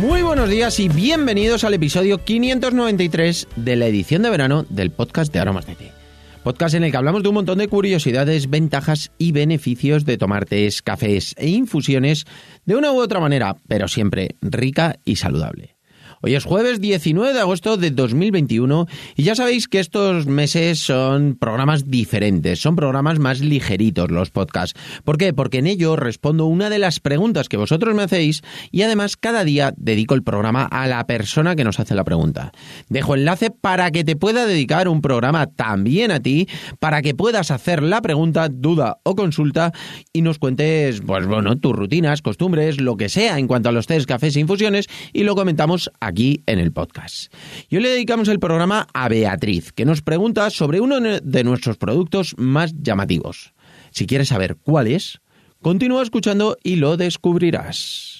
Muy buenos días y bienvenidos al episodio 593 de la edición de verano del podcast de Aromas de. Podcast en el que hablamos de un montón de curiosidades, ventajas y beneficios de tomar tés, cafés e infusiones de una u otra manera, pero siempre rica y saludable. Hoy es jueves 19 de agosto de 2021 y ya sabéis que estos meses son programas diferentes, son programas más ligeritos los podcasts. ¿Por qué? Porque en ello respondo una de las preguntas que vosotros me hacéis y además cada día dedico el programa a la persona que nos hace la pregunta. Dejo enlace para que te pueda dedicar un programa también a ti, para que puedas hacer la pregunta, duda o consulta y nos cuentes, pues bueno, tus rutinas, costumbres, lo que sea en cuanto a los test, cafés e infusiones y lo comentamos aquí en el podcast. Y hoy le dedicamos el programa a Beatriz, que nos pregunta sobre uno de nuestros productos más llamativos. Si quieres saber cuál es, continúa escuchando y lo descubrirás.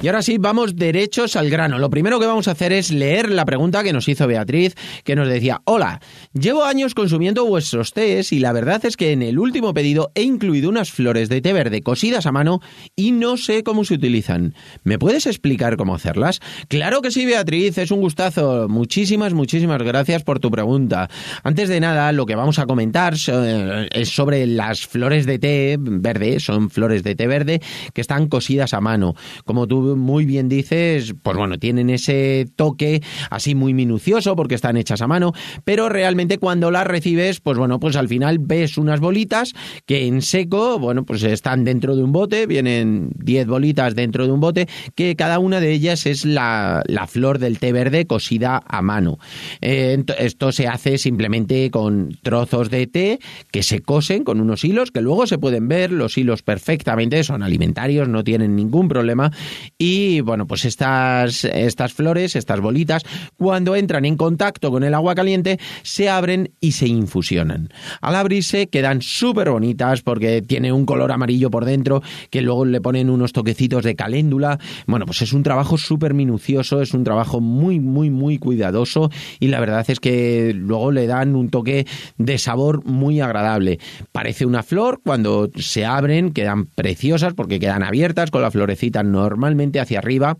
Y ahora sí, vamos derechos al grano. Lo primero que vamos a hacer es leer la pregunta que nos hizo Beatriz, que nos decía, hola, llevo años consumiendo vuestros tés y la verdad es que en el último pedido he incluido unas flores de té verde cosidas a mano y no sé cómo se utilizan. ¿Me puedes explicar cómo hacerlas? Claro que sí, Beatriz, es un gustazo. Muchísimas, muchísimas gracias por tu pregunta. Antes de nada, lo que vamos a comentar es sobre las flores de té verde, son flores de té verde que están cosidas a mano. Como tú muy bien dices, pues bueno, tienen ese toque así muy minucioso porque están hechas a mano, pero realmente cuando las recibes, pues bueno, pues al final ves unas bolitas que en seco, bueno, pues están dentro de un bote, vienen 10 bolitas dentro de un bote, que cada una de ellas es la, flor del té verde cosida a mano. Eh, esto se hace simplemente con trozos de té que se cosen con unos hilos que luego se pueden ver, los hilos perfectamente son alimentarios, no tienen ningún problema y bueno, pues estas, estas flores, estas bolitas, cuando entran en contacto con el agua caliente, se abren y se infusionan. Al abrirse quedan súper bonitas porque tiene un color amarillo por dentro, que luego le ponen unos toquecitos de caléndula. Bueno, pues es un trabajo súper minucioso, es un trabajo muy, muy, muy cuidadoso y la verdad es que luego le dan un toque de sabor muy agradable. Parece una flor, cuando se abren quedan preciosas porque quedan abiertas con la florecita normalmente hacia arriba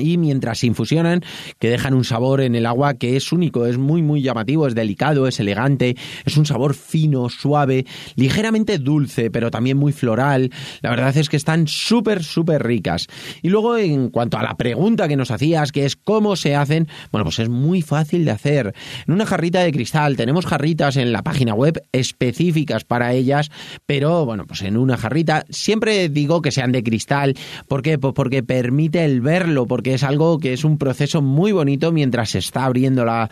y mientras se infusionan, que dejan un sabor en el agua que es único, es muy muy llamativo, es delicado, es elegante, es un sabor fino, suave, ligeramente dulce, pero también muy floral. La verdad es que están súper súper ricas. Y luego en cuanto a la pregunta que nos hacías, que es cómo se hacen, bueno, pues es muy fácil de hacer. En una jarrita de cristal, tenemos jarritas en la página web específicas para ellas, pero bueno, pues en una jarrita siempre digo que sean de cristal, ¿por qué? Pues porque permite el verlo, porque es algo que es un proceso muy bonito mientras se está abriendo la,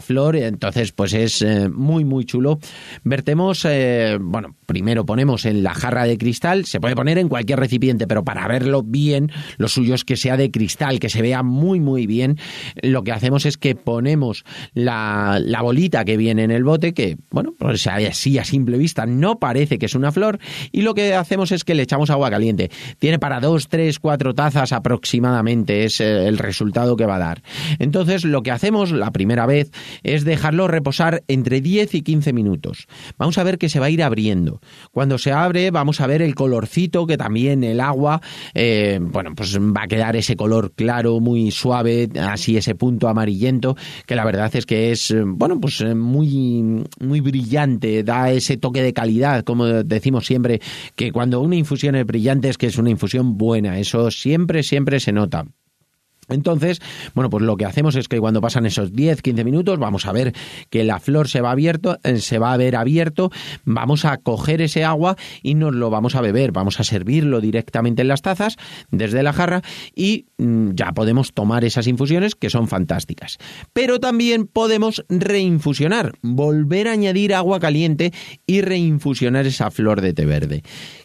flor, entonces pues es eh, muy muy chulo. Vertemos, eh, bueno, primero ponemos en la jarra de cristal, se puede poner en cualquier recipiente, pero para verlo bien, lo suyo es que sea de cristal, que se vea muy muy bien. Lo que hacemos es que ponemos la, la bolita que viene en el bote, que bueno, pues así a simple vista no parece que es una flor, y lo que hacemos es que le echamos agua caliente. Tiene para dos, tres, cuatro tazas aproximadamente es eh, el resultado que va a dar. Entonces, lo que hacemos la primera vez es dejarlo reposar entre 10 y 15 minutos. Vamos a ver que se va a ir abriendo. Cuando se abre, vamos a ver el colorcito que también el agua, eh, bueno, pues va a quedar ese color claro, muy suave, así ese punto amarillento, que la verdad es que es, bueno, pues muy, muy brillante, da ese toque de calidad, como decimos siempre, que cuando una infusión es brillante es que es una infusión buena, eso siempre, siempre se nota. Entonces, bueno, pues lo que hacemos es que cuando pasan esos 10, 15 minutos, vamos a ver que la flor se va abierto, eh, se va a ver abierto, vamos a coger ese agua y nos lo vamos a beber, vamos a servirlo directamente en las tazas desde la jarra y mm, ya podemos tomar esas infusiones que son fantásticas. Pero también podemos reinfusionar, volver a añadir agua caliente y reinfusionar esa flor de té verde.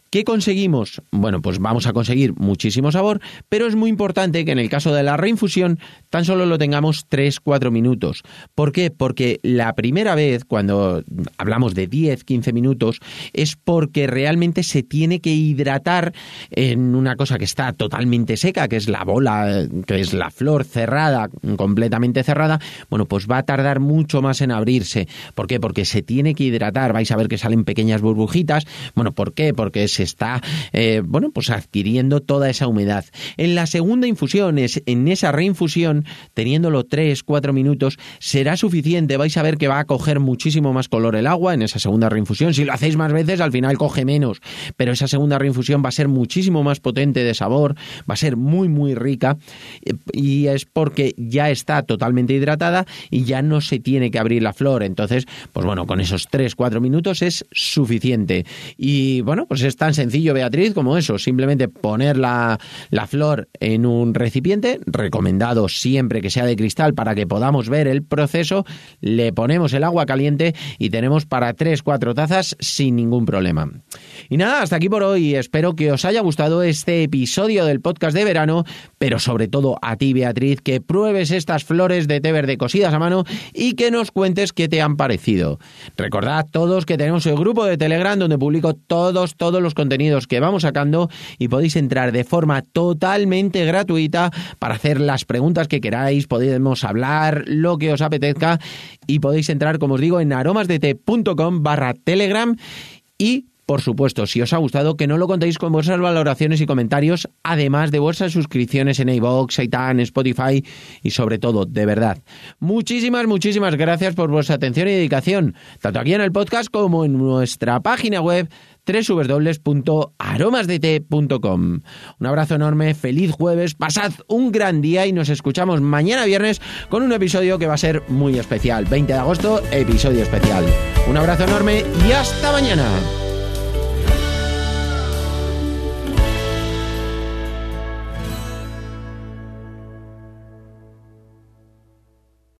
¿Qué conseguimos? Bueno, pues vamos a conseguir muchísimo sabor, pero es muy importante que en el caso de la reinfusión tan solo lo tengamos 3-4 minutos. ¿Por qué? Porque la primera vez, cuando hablamos de 10-15 minutos, es porque realmente se tiene que hidratar en una cosa que está totalmente seca, que es la bola, que es la flor cerrada, completamente cerrada. Bueno, pues va a tardar mucho más en abrirse. ¿Por qué? Porque se tiene que hidratar. Vais a ver que salen pequeñas burbujitas. Bueno, ¿por qué? Porque es está, eh, bueno, pues adquiriendo toda esa humedad. En la segunda infusión, es, en esa reinfusión, teniéndolo 3, 4 minutos, será suficiente. Vais a ver que va a coger muchísimo más color el agua en esa segunda reinfusión. Si lo hacéis más veces, al final coge menos. Pero esa segunda reinfusión va a ser muchísimo más potente de sabor, va a ser muy, muy rica. Y es porque ya está totalmente hidratada y ya no se tiene que abrir la flor. Entonces, pues bueno, con esos 3, 4 minutos es suficiente. Y bueno, pues está tan sencillo, Beatriz, como eso, simplemente poner la, la flor en un recipiente, recomendado siempre que sea de cristal para que podamos ver el proceso, le ponemos el agua caliente y tenemos para 3-4 tazas sin ningún problema. Y nada, hasta aquí por hoy, espero que os haya gustado este episodio del podcast de verano, pero sobre todo a ti, Beatriz, que pruebes estas flores de té verde cosidas a mano y que nos cuentes qué te han parecido. Recordad todos que tenemos el grupo de Telegram donde publico todos, todos los contenidos que vamos sacando y podéis entrar de forma totalmente gratuita para hacer las preguntas que queráis, podemos hablar lo que os apetezca y podéis entrar, como os digo, en aromasdete.com barra telegram y por supuesto, si os ha gustado, que no lo contéis con vuestras valoraciones y comentarios, además de vuestras suscripciones en iVoox, iTunes, Spotify y sobre todo, de verdad. Muchísimas, muchísimas gracias por vuestra atención y dedicación, tanto aquí en el podcast como en nuestra página web www.aromasdt.com. Un abrazo enorme, feliz jueves, pasad un gran día y nos escuchamos mañana viernes con un episodio que va a ser muy especial. 20 de agosto, episodio especial. Un abrazo enorme y hasta mañana.